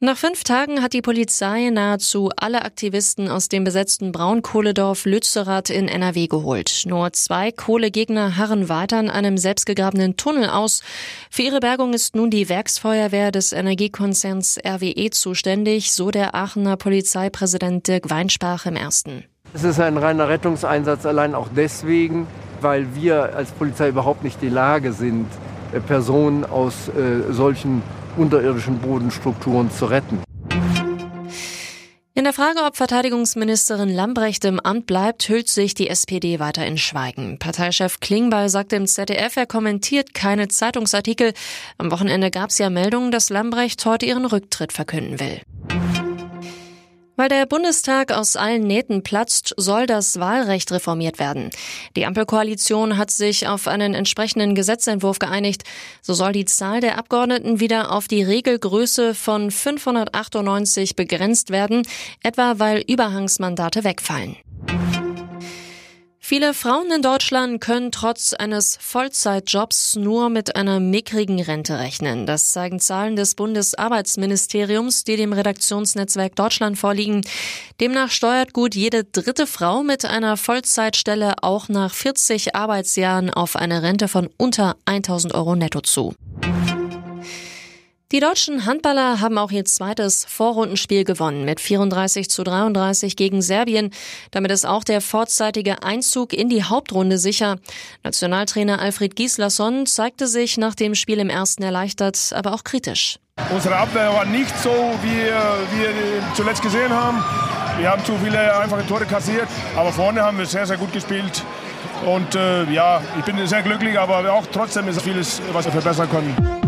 Nach fünf Tagen hat die Polizei nahezu alle Aktivisten aus dem besetzten Braunkohledorf Lützerath in NRW geholt. Nur zwei Kohlegegner harren weiter in einem selbstgegrabenen Tunnel aus. Für ihre Bergung ist nun die Werksfeuerwehr des Energiekonzerns RWE zuständig, so der Aachener Polizeipräsident Dirk Weinsprach im ersten. Es ist ein reiner Rettungseinsatz allein auch deswegen, weil wir als Polizei überhaupt nicht die Lage sind, äh, Personen aus äh, solchen unterirdischen Bodenstrukturen zu retten. In der Frage, ob Verteidigungsministerin Lambrecht im Amt bleibt, hüllt sich die SPD weiter in Schweigen. Parteichef Klingbeil sagte im ZDF, er kommentiert keine Zeitungsartikel. Am Wochenende gab es ja Meldungen, dass Lambrecht heute ihren Rücktritt verkünden will. Weil der Bundestag aus allen Nähten platzt, soll das Wahlrecht reformiert werden. Die Ampelkoalition hat sich auf einen entsprechenden Gesetzentwurf geeinigt. So soll die Zahl der Abgeordneten wieder auf die Regelgröße von 598 begrenzt werden, etwa weil Überhangsmandate wegfallen. Viele Frauen in Deutschland können trotz eines Vollzeitjobs nur mit einer mickrigen Rente rechnen. Das zeigen Zahlen des Bundesarbeitsministeriums, die dem Redaktionsnetzwerk Deutschland vorliegen. Demnach steuert gut jede dritte Frau mit einer Vollzeitstelle auch nach 40 Arbeitsjahren auf eine Rente von unter 1000 Euro netto zu. Die deutschen Handballer haben auch ihr zweites Vorrundenspiel gewonnen mit 34 zu 33 gegen Serbien. Damit ist auch der vorzeitige Einzug in die Hauptrunde sicher. Nationaltrainer Alfred Gislason zeigte sich nach dem Spiel im ersten erleichtert, aber auch kritisch. Unsere Abwehr war nicht so, wie wir zuletzt gesehen haben. Wir haben zu viele einfache Tore kassiert, aber vorne haben wir sehr, sehr gut gespielt. Und äh, ja, ich bin sehr glücklich, aber auch trotzdem ist vieles, was wir verbessern können.